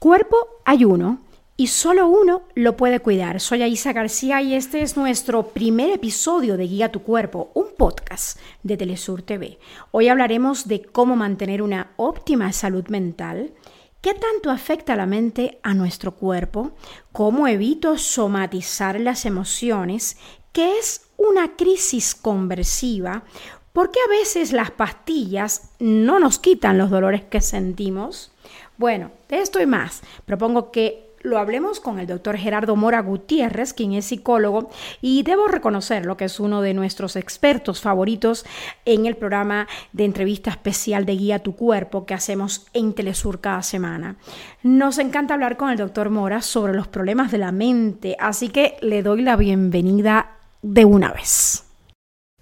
Cuerpo hay uno y solo uno lo puede cuidar. Soy Aisa García y este es nuestro primer episodio de Guía tu Cuerpo, un podcast de Telesur TV. Hoy hablaremos de cómo mantener una óptima salud mental, qué tanto afecta la mente a nuestro cuerpo, cómo evito somatizar las emociones, qué es una crisis conversiva, por qué a veces las pastillas no nos quitan los dolores que sentimos bueno, de esto y más, propongo que lo hablemos con el doctor Gerardo Mora Gutiérrez, quien es psicólogo, y debo reconocerlo que es uno de nuestros expertos favoritos en el programa de entrevista especial de Guía Tu Cuerpo que hacemos en Telesur cada semana. Nos encanta hablar con el doctor Mora sobre los problemas de la mente, así que le doy la bienvenida de una vez.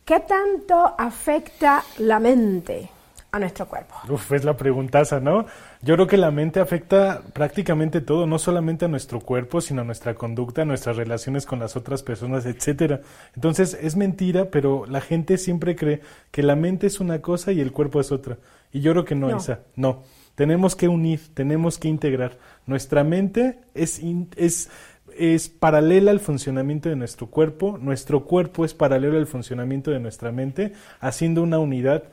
¿Qué tanto afecta la mente a nuestro cuerpo? Uf, es la preguntaza, ¿no? Yo creo que la mente afecta prácticamente todo, no solamente a nuestro cuerpo, sino a nuestra conducta, a nuestras relaciones con las otras personas, etcétera. Entonces, es mentira, pero la gente siempre cree que la mente es una cosa y el cuerpo es otra. Y yo creo que no, esa. No. Tenemos que unir, tenemos que integrar. Nuestra mente es, es es paralela al funcionamiento de nuestro cuerpo, nuestro cuerpo es paralelo al funcionamiento de nuestra mente, haciendo una unidad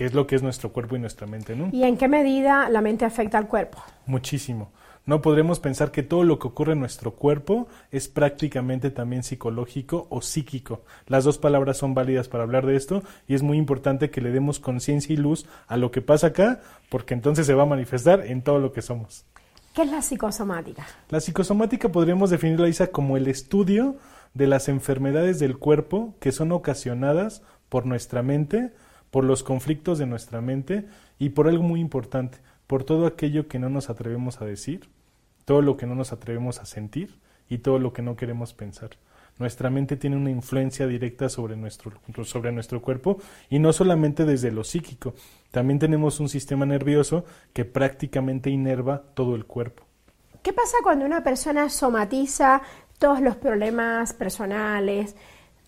que es lo que es nuestro cuerpo y nuestra mente, ¿no? ¿Y en qué medida la mente afecta al cuerpo? Muchísimo. No podremos pensar que todo lo que ocurre en nuestro cuerpo es prácticamente también psicológico o psíquico. Las dos palabras son válidas para hablar de esto y es muy importante que le demos conciencia y luz a lo que pasa acá, porque entonces se va a manifestar en todo lo que somos. ¿Qué es la psicosomática? La psicosomática podríamos definirla, Isa, como el estudio de las enfermedades del cuerpo que son ocasionadas por nuestra mente, por los conflictos de nuestra mente y por algo muy importante, por todo aquello que no nos atrevemos a decir, todo lo que no nos atrevemos a sentir y todo lo que no queremos pensar. Nuestra mente tiene una influencia directa sobre nuestro, sobre nuestro cuerpo y no solamente desde lo psíquico, también tenemos un sistema nervioso que prácticamente inerva todo el cuerpo. ¿Qué pasa cuando una persona somatiza todos los problemas personales,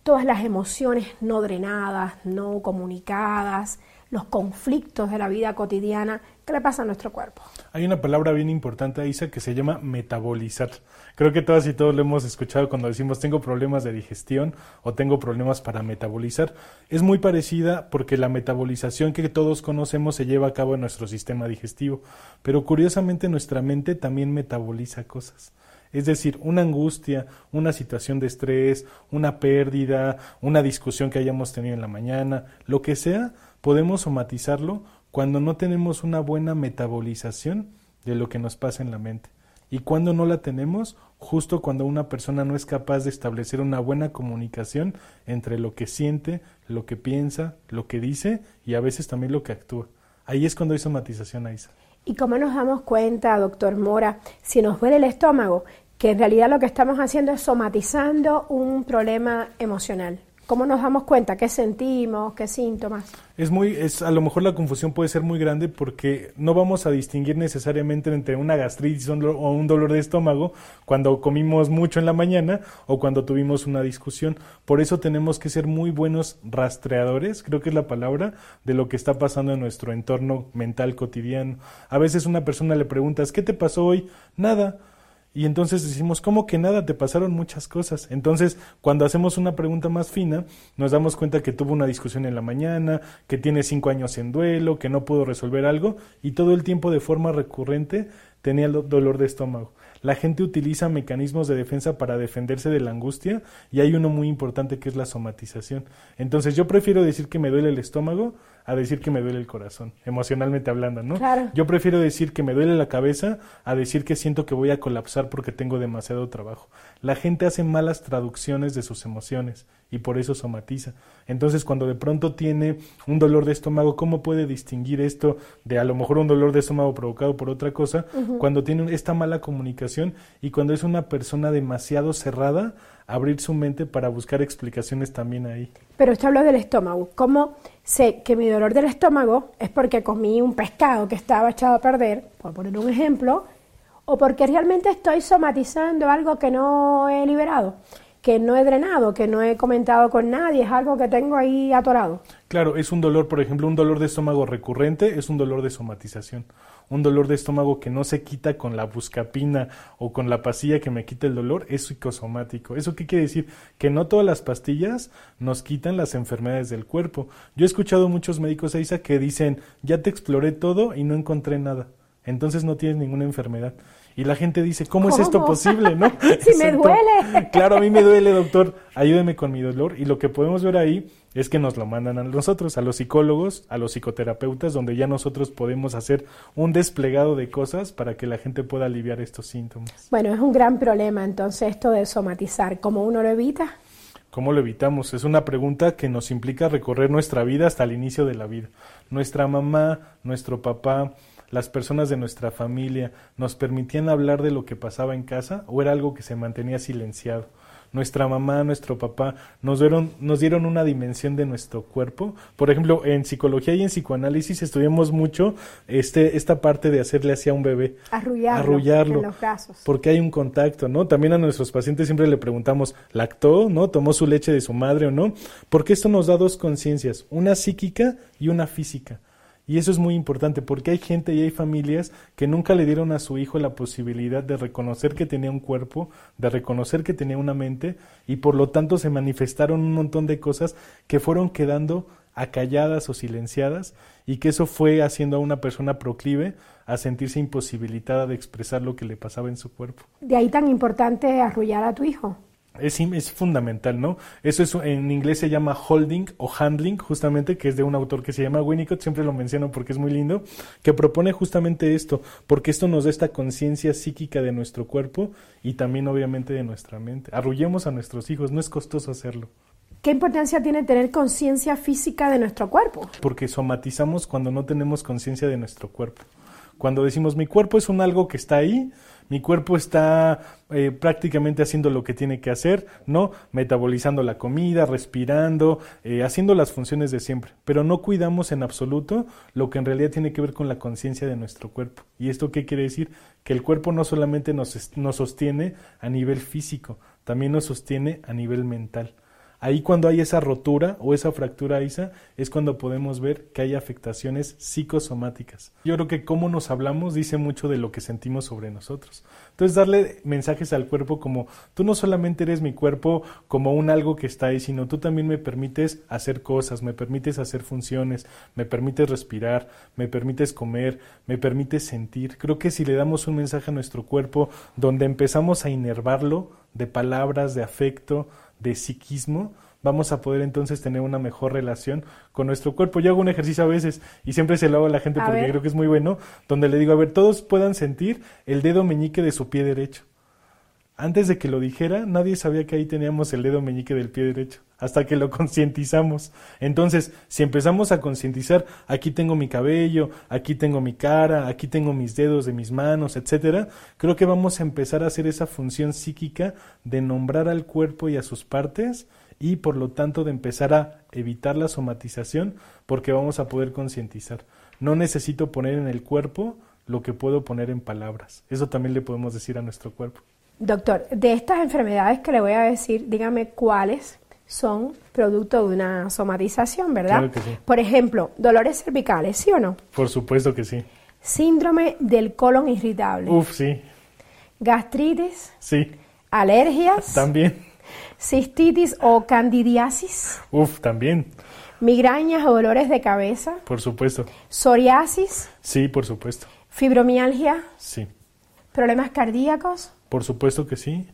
todas las emociones no drenadas, no comunicadas, los conflictos de la vida cotidiana, ¿qué le pasa a nuestro cuerpo? Hay una palabra bien importante, Isa, que se llama metabolizar. Creo que todas y todos lo hemos escuchado cuando decimos tengo problemas de digestión o tengo problemas para metabolizar. Es muy parecida porque la metabolización que todos conocemos se lleva a cabo en nuestro sistema digestivo, pero curiosamente nuestra mente también metaboliza cosas. Es decir, una angustia, una situación de estrés, una pérdida, una discusión que hayamos tenido en la mañana, lo que sea, podemos somatizarlo cuando no tenemos una buena metabolización de lo que nos pasa en la mente. Y cuando no la tenemos, justo cuando una persona no es capaz de establecer una buena comunicación entre lo que siente, lo que piensa, lo que dice y a veces también lo que actúa. Ahí es cuando hay somatización, Aisa. ¿Y cómo nos damos cuenta, doctor Mora, si nos duele el estómago, que en realidad lo que estamos haciendo es somatizando un problema emocional. ¿Cómo nos damos cuenta? ¿Qué sentimos? ¿Qué síntomas? Es muy, es, a lo mejor la confusión puede ser muy grande porque no vamos a distinguir necesariamente entre una gastritis o un dolor de estómago cuando comimos mucho en la mañana o cuando tuvimos una discusión. Por eso tenemos que ser muy buenos rastreadores, creo que es la palabra, de lo que está pasando en nuestro entorno mental cotidiano. A veces una persona le preguntas, ¿qué te pasó hoy? Nada y entonces decimos, ¿cómo que nada? Te pasaron muchas cosas. Entonces, cuando hacemos una pregunta más fina, nos damos cuenta que tuvo una discusión en la mañana, que tiene cinco años en duelo, que no pudo resolver algo y todo el tiempo de forma recurrente tenía dolor de estómago. La gente utiliza mecanismos de defensa para defenderse de la angustia y hay uno muy importante que es la somatización. Entonces yo prefiero decir que me duele el estómago a decir que me duele el corazón, emocionalmente hablando, ¿no? Claro. Yo prefiero decir que me duele la cabeza a decir que siento que voy a colapsar porque tengo demasiado trabajo. La gente hace malas traducciones de sus emociones y por eso somatiza. Entonces, cuando de pronto tiene un dolor de estómago, ¿cómo puede distinguir esto de a lo mejor un dolor de estómago provocado por otra cosa? Cuando tiene esta mala comunicación y cuando es una persona demasiado cerrada, abrir su mente para buscar explicaciones también ahí. Pero usted habló del estómago. ¿Cómo sé que mi dolor del estómago es porque comí un pescado que estaba echado a perder, por poner un ejemplo, o porque realmente estoy somatizando algo que no he liberado? que no he drenado, que no he comentado con nadie, es algo que tengo ahí atorado. Claro, es un dolor, por ejemplo, un dolor de estómago recurrente es un dolor de somatización. Un dolor de estómago que no se quita con la buscapina o con la pastilla que me quita el dolor es psicosomático. ¿Eso qué quiere decir? Que no todas las pastillas nos quitan las enfermedades del cuerpo. Yo he escuchado muchos médicos, Isa, que dicen, ya te exploré todo y no encontré nada. Entonces no tienes ninguna enfermedad. Y la gente dice, ¿cómo, es esto posible? ¿No? si me duele. Claro, a mí me duele, doctor. Ayúdeme con mi dolor. Y lo que podemos ver ahí es que nos lo mandan a nosotros, a los psicólogos, a los psicoterapeutas, donde ya nosotros podemos hacer un desplegado de cosas para que la gente pueda aliviar estos síntomas. Bueno, es un gran problema entonces esto de somatizar. ¿Cómo uno lo evita? ¿Cómo lo evitamos? Es una pregunta que nos implica recorrer nuestra vida hasta el inicio de la vida. Nuestra mamá, nuestro papá, las personas de nuestra familia nos permitían hablar de lo que pasaba en casa o era algo que se mantenía silenciado. Nuestra mamá, nuestro papá nos dieron, nos dieron una dimensión de nuestro cuerpo. Por ejemplo, en psicología y en psicoanálisis estudiamos mucho este, esta parte de hacerle así a un bebé. Arrullarlo. Arrullarlo. En los brazos. Porque hay un contacto, ¿no? También a nuestros pacientes siempre le preguntamos, ¿lactó? ¿No? ¿Tomó su leche de su madre o no? Porque esto nos da dos conciencias, una psíquica y una física. Y eso es muy importante porque hay gente y hay familias que nunca le dieron a su hijo la posibilidad de reconocer que tenía un cuerpo, de reconocer que tenía una mente y por lo tanto se manifestaron un montón de cosas que fueron quedando acalladas o silenciadas y que eso fue haciendo a una persona proclive a sentirse imposibilitada de expresar lo que le pasaba en su cuerpo. De ahí tan importante arrullar a tu hijo. Es, es, fundamental, ¿no? Eso es, en inglés se llama holding o handling, justamente, que es de un autor que se llama Winnicott, siempre lo menciono porque es muy lindo, que propone justamente esto, porque esto nos da esta conciencia psíquica de nuestro cuerpo y también obviamente de nuestra mente. Arrullemos a nuestros hijos, no es costoso hacerlo. ¿Qué importancia tiene tener conciencia física de nuestro cuerpo? Porque somatizamos cuando no tenemos conciencia de nuestro cuerpo. Cuando decimos mi cuerpo es un algo que está ahí, mi cuerpo está eh, prácticamente haciendo lo que tiene que hacer, ¿no? Metabolizando la comida, respirando, eh, haciendo las funciones de siempre, pero no cuidamos en absoluto lo que en realidad tiene que ver con la conciencia de nuestro cuerpo. ¿Y esto qué quiere decir? Que el cuerpo no solamente nos, nos sostiene a nivel físico, también nos sostiene a nivel mental. Ahí cuando hay esa rotura o esa fractura, Isa, es cuando podemos ver que hay afectaciones psicosomáticas. Yo creo que cómo nos hablamos dice mucho de lo que sentimos sobre nosotros. Entonces darle mensajes al cuerpo como tú no solamente eres mi cuerpo como un algo que está ahí, sino tú también me permites hacer cosas, me permites hacer funciones, me permites respirar, me permites comer, me permites sentir. Creo que si le damos un mensaje a nuestro cuerpo donde empezamos a inervarlo de palabras, de afecto, de psiquismo, vamos a poder entonces tener una mejor relación con nuestro cuerpo. Yo hago un ejercicio a veces y siempre se lo hago a la gente porque creo que es muy bueno, donde le digo, a ver, todos puedan sentir el dedo meñique de su pie derecho. Antes de que lo dijera, nadie sabía que ahí teníamos el dedo meñique del pie derecho, hasta que lo concientizamos. Entonces, si empezamos a concientizar, aquí tengo mi cabello, aquí tengo mi cara, aquí tengo mis dedos de mis manos, etcétera, creo que vamos a empezar a hacer esa función psíquica de nombrar al cuerpo y a sus partes y por lo tanto de empezar a evitar la somatización porque vamos a poder concientizar. No necesito poner en el cuerpo lo que puedo poner en palabras. Eso también le podemos decir a nuestro cuerpo. Doctor, de estas enfermedades que le voy a decir, dígame cuáles son producto de una somatización, ¿verdad? Claro que sí. Por ejemplo, dolores cervicales, ¿sí o no? Por supuesto que sí. Síndrome del colon irritable. Uf, sí. Gastritis. Sí. Alergias. También. Cistitis o candidiasis. Uf, también. Migrañas o dolores de cabeza. Por supuesto. Psoriasis. Sí, por supuesto. Fibromialgia. Sí. Problemas cardíacos. Por supuesto que sí.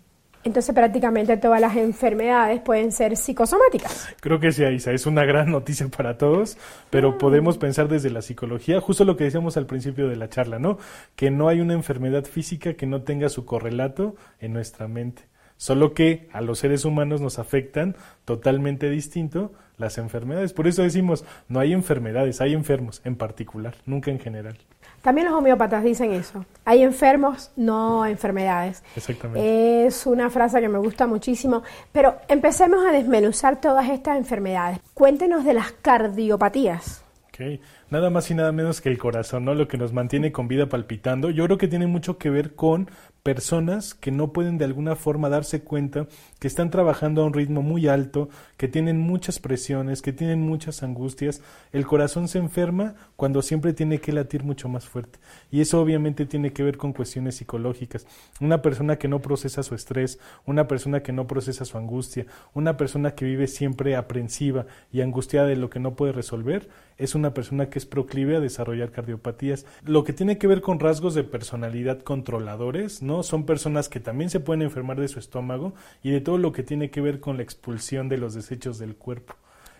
Entonces prácticamente todas las enfermedades pueden ser psicosomáticas. Creo que sí, Isa, es una gran noticia para todos, pero Ah. podemos pensar desde la psicología, justo lo que decíamos al principio de la charla, ¿no? Que no hay una enfermedad física que no tenga su correlato en nuestra mente. Solo que a los seres humanos nos afectan totalmente distinto las enfermedades. Por eso decimos, no hay enfermedades, hay enfermos en particular, nunca en general. También los homeópatas dicen eso. Hay enfermos, no enfermedades. Exactamente. Es una frase que me gusta muchísimo. Pero empecemos a desmenuzar todas estas enfermedades. Cuéntenos de las cardiopatías. Ok, nada más y nada menos que el corazón, ¿no? Lo que nos mantiene con vida palpitando. Yo creo que tiene mucho que ver con personas que no pueden de alguna forma darse cuenta que están trabajando a un ritmo muy alto, que tienen muchas presiones, que tienen muchas angustias. El corazón se enferma cuando siempre tiene que latir mucho más fuerte. Y eso obviamente tiene que ver con cuestiones psicológicas. Una persona que no procesa su estrés, una persona que no procesa su angustia, una persona que vive siempre aprensiva y angustiada de lo que no puede resolver, es una persona que es proclive a desarrollar cardiopatías. Lo que tiene que ver con rasgos de personalidad controladores, ¿no? Son personas que también se pueden enfermar de su estómago y de todo lo que tiene que ver con la expulsión de los desechos del cuerpo.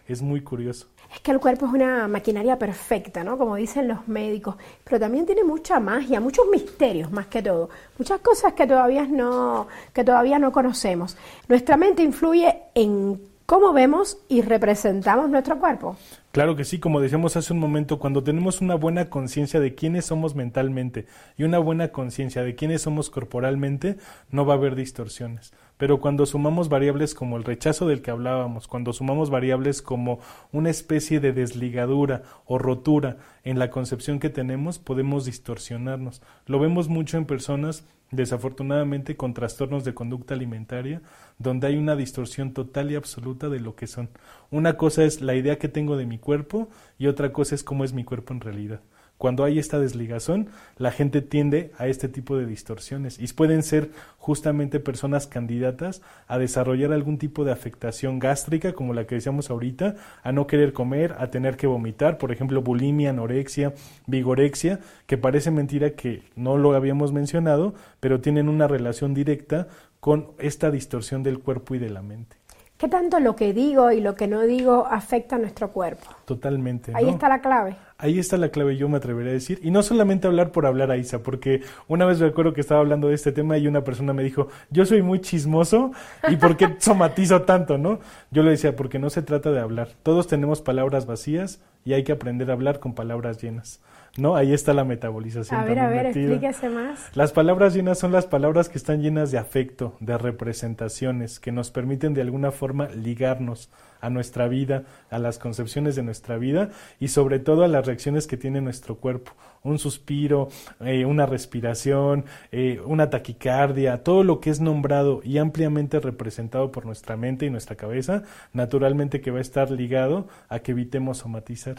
Es muy curioso. Es que el cuerpo es una maquinaria perfecta, ¿no? Como dicen los médicos, pero también tiene mucha magia, muchos misterios más que todo, muchas cosas que todavía no, que todavía no conocemos. Nuestra mente influye en cómo vemos y representamos nuestro cuerpo. Claro que sí, como decíamos hace un momento, cuando tenemos una buena conciencia de quiénes somos mentalmente y una buena conciencia de quiénes somos corporalmente, no va a haber distorsiones. Pero cuando sumamos variables como el rechazo del que hablábamos, cuando sumamos variables como una especie de desligadura o rotura en la concepción que tenemos, podemos distorsionarnos. Lo vemos mucho en personas, desafortunadamente, con trastornos de conducta alimentaria, donde hay una distorsión total y absoluta de lo que son. Una cosa es la idea que tengo de mi cuerpo y otra cosa es cómo es mi cuerpo en realidad. Cuando hay esta desligazón, la gente tiende a este tipo de distorsiones y pueden ser justamente personas candidatas a desarrollar algún tipo de afectación gástrica, como la que decíamos ahorita, a no querer comer, a tener que vomitar, por ejemplo, bulimia, anorexia, vigorexia, que parece mentira que no lo habíamos mencionado, pero tienen una relación directa con esta distorsión del cuerpo y de la mente. ¿Qué tanto lo que digo y lo que no digo afecta a nuestro cuerpo? Totalmente. Ahí está la clave. Ahí está la clave, yo me atrevería a decir. Y no solamente hablar por hablar a Isa, porque una vez recuerdo que estaba hablando de este tema y una persona me dijo, yo soy muy chismoso y ¿por qué somatizo tanto, no? Yo le decía, porque no se trata de hablar. Todos tenemos palabras vacías y hay que aprender a hablar con palabras llenas. ¿no? Ahí está la metabolización. A ver, a ver, explíquese más. Las palabras llenas son las palabras que están llenas de afecto, de representaciones, que nos permiten de alguna forma ligarnos a nuestra vida, a las concepciones de nuestra vida y sobre todo a las reacciones que tiene nuestro cuerpo. Un suspiro, eh, una respiración, eh, una taquicardia, todo lo que es nombrado y ampliamente representado por nuestra mente y nuestra cabeza, naturalmente que va a estar ligado a que evitemos somatizar.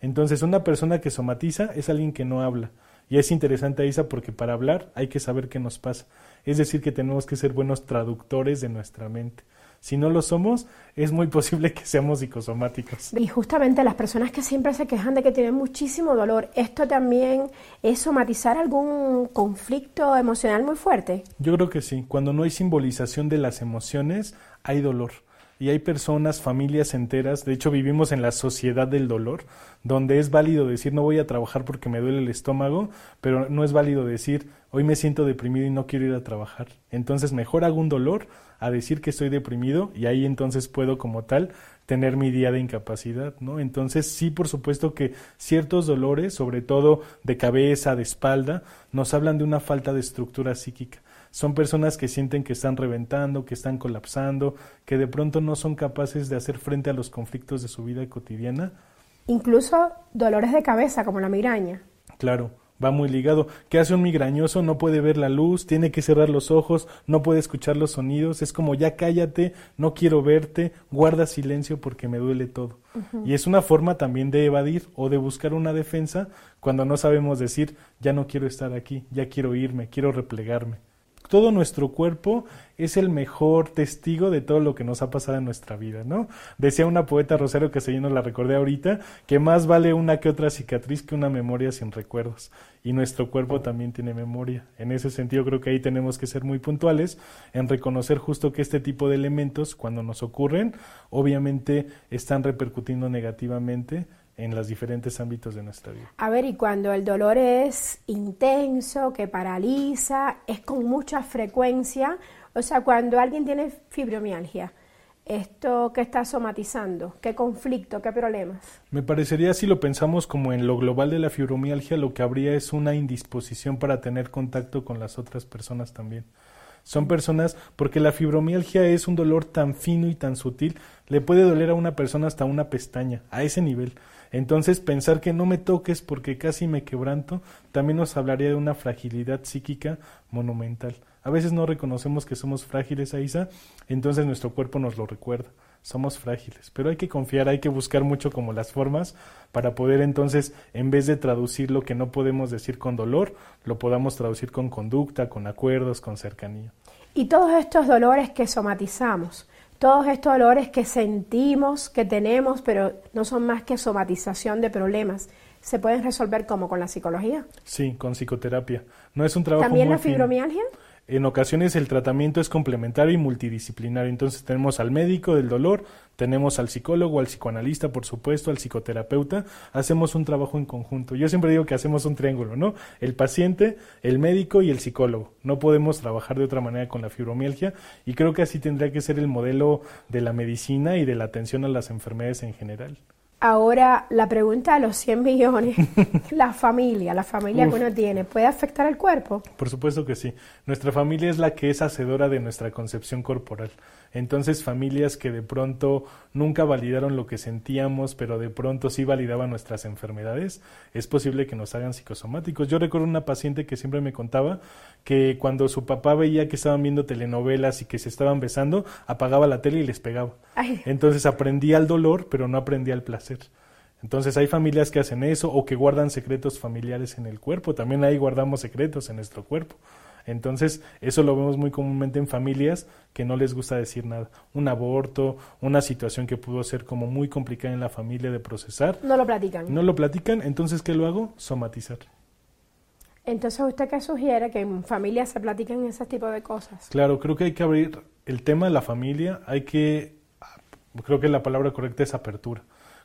Entonces, una persona que somatiza es alguien que no habla. Y es interesante, Isa, porque para hablar hay que saber qué nos pasa. Es decir, que tenemos que ser buenos traductores de nuestra mente. Si no lo somos, es muy posible que seamos psicosomáticos. Y justamente las personas que siempre se quejan de que tienen muchísimo dolor, ¿esto también es somatizar algún conflicto emocional muy fuerte? Yo creo que sí. Cuando no hay simbolización de las emociones, hay dolor y hay personas, familias enteras, de hecho vivimos en la sociedad del dolor, donde es válido decir no voy a trabajar porque me duele el estómago, pero no es válido decir hoy me siento deprimido y no quiero ir a trabajar. Entonces mejor hago un dolor a decir que estoy deprimido y ahí entonces puedo como tal tener mi día de incapacidad, ¿no? Entonces sí, por supuesto que ciertos dolores, sobre todo de cabeza, de espalda, nos hablan de una falta de estructura psíquica son personas que sienten que están reventando, que están colapsando, que de pronto no son capaces de hacer frente a los conflictos de su vida cotidiana. Incluso dolores de cabeza, como la migraña. Claro, va muy ligado. ¿Qué hace un migrañoso? No puede ver la luz, tiene que cerrar los ojos, no puede escuchar los sonidos, es como ya cállate, no quiero verte, guarda silencio porque me duele todo. Y es una forma también de evadir o de buscar una defensa cuando no sabemos decir, ya no quiero estar aquí, ya quiero irme, quiero replegarme todo nuestro cuerpo es el mejor testigo de todo lo que nos ha pasado en nuestra vida, ¿no? Decía una poeta Rosario que se yo no la recordé ahorita, que más vale una que otra cicatriz que una memoria sin recuerdos. Y nuestro cuerpo también tiene memoria. En ese sentido creo que ahí tenemos que ser muy puntuales en reconocer justo que este tipo de elementos, cuando nos ocurren, obviamente están repercutiendo negativamente en los diferentes ámbitos de nuestra vida. A ver, y cuando el dolor es intenso, que paraliza, es con mucha frecuencia, o sea, cuando alguien tiene fibromialgia, esto que está somatizando, qué conflicto, qué problemas. Me parecería si lo pensamos como en lo global de la fibromialgia, lo que habría es una indisposición para tener contacto con las otras personas también. Son personas, porque la fibromialgia es un dolor tan fino y tan sutil, le puede doler a una persona hasta una pestaña, a ese nivel. Entonces pensar que no me toques porque casi me quebranto también nos hablaría de una fragilidad psíquica monumental. A veces no reconocemos que somos frágiles, Aisa, entonces nuestro cuerpo nos lo recuerda. Somos frágiles, pero hay que confiar, hay que buscar mucho como las formas para poder entonces, en vez de traducir lo que no podemos decir con dolor, lo podamos traducir con conducta, con acuerdos, con cercanía. Y todos estos dolores que somatizamos, todos estos dolores que sentimos, que tenemos, pero no son más que somatización de problemas, ¿se pueden resolver como con la psicología? Sí, con psicoterapia. No es un trabajo ¿También la fibromialgia? En ocasiones el tratamiento es complementario y multidisciplinario. Entonces tenemos al médico del dolor, tenemos al psicólogo, al psicoanalista, por supuesto, al psicoterapeuta. Hacemos un trabajo en conjunto. Yo siempre digo que hacemos un triángulo, ¿no? El paciente, el médico y el psicólogo. No podemos trabajar de otra manera con la fibromialgia y creo que así tendría que ser el modelo de la medicina y de la atención a las enfermedades en general. Ahora, la pregunta de los 100 millones, la familia, la familia que uno tiene, ¿puede afectar el cuerpo? Por supuesto que sí. Nuestra familia es la que es hacedora de nuestra concepción corporal. Entonces, familias que de pronto nunca validaron lo que sentíamos, pero de pronto sí validaban nuestras enfermedades, es posible que nos hagan psicosomáticos. Yo recuerdo una paciente que siempre me contaba que cuando su papá veía que estaban viendo telenovelas y que se estaban besando, apagaba la tele y les pegaba. Entonces aprendía el dolor, pero no aprendía el placer. Entonces hay familias que hacen eso o que guardan secretos familiares en el cuerpo. También ahí guardamos secretos en nuestro cuerpo. Entonces, eso lo vemos muy comúnmente en familias que no les gusta decir nada. Un aborto, una situación que pudo ser como muy complicada en la familia de procesar. No lo platican. No lo platican, entonces, ¿qué lo hago? Somatizar. Entonces, ¿usted qué sugiere? Que en familias se platiquen ese tipo de cosas. Claro, creo que hay que abrir el tema de la familia, hay que, creo que la palabra correcta es apertura.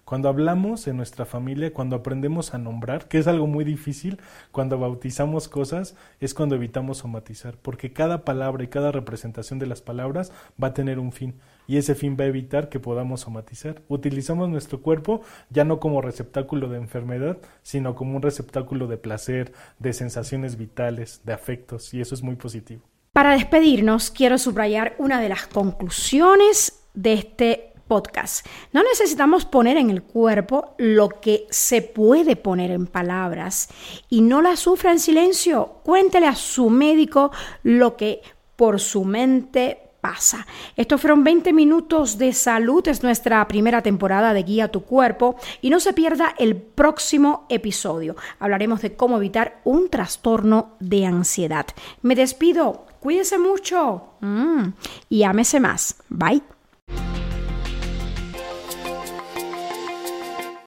Cuando hablamos en nuestra familia, cuando aprendemos a nombrar, que es algo muy difícil, cuando bautizamos cosas, es cuando evitamos somatizar, porque cada palabra y cada representación de las palabras va a tener un fin y ese fin va a evitar que podamos somatizar. Utilizamos nuestro cuerpo ya no como receptáculo de enfermedad, sino como un receptáculo de placer, de sensaciones vitales, de afectos, y eso es muy positivo. Para despedirnos, quiero subrayar una de las conclusiones de este podcast. No necesitamos poner en el cuerpo lo que se puede poner en palabras y no la sufra en silencio. Cuéntele a su médico lo que por su mente pasa. Estos fueron 20 minutos de salud, es nuestra primera temporada de Guía tu Cuerpo y no se pierda el próximo episodio. Hablaremos de cómo evitar un trastorno de ansiedad. Me despido, cuídese mucho mm, y ámese más. Bye.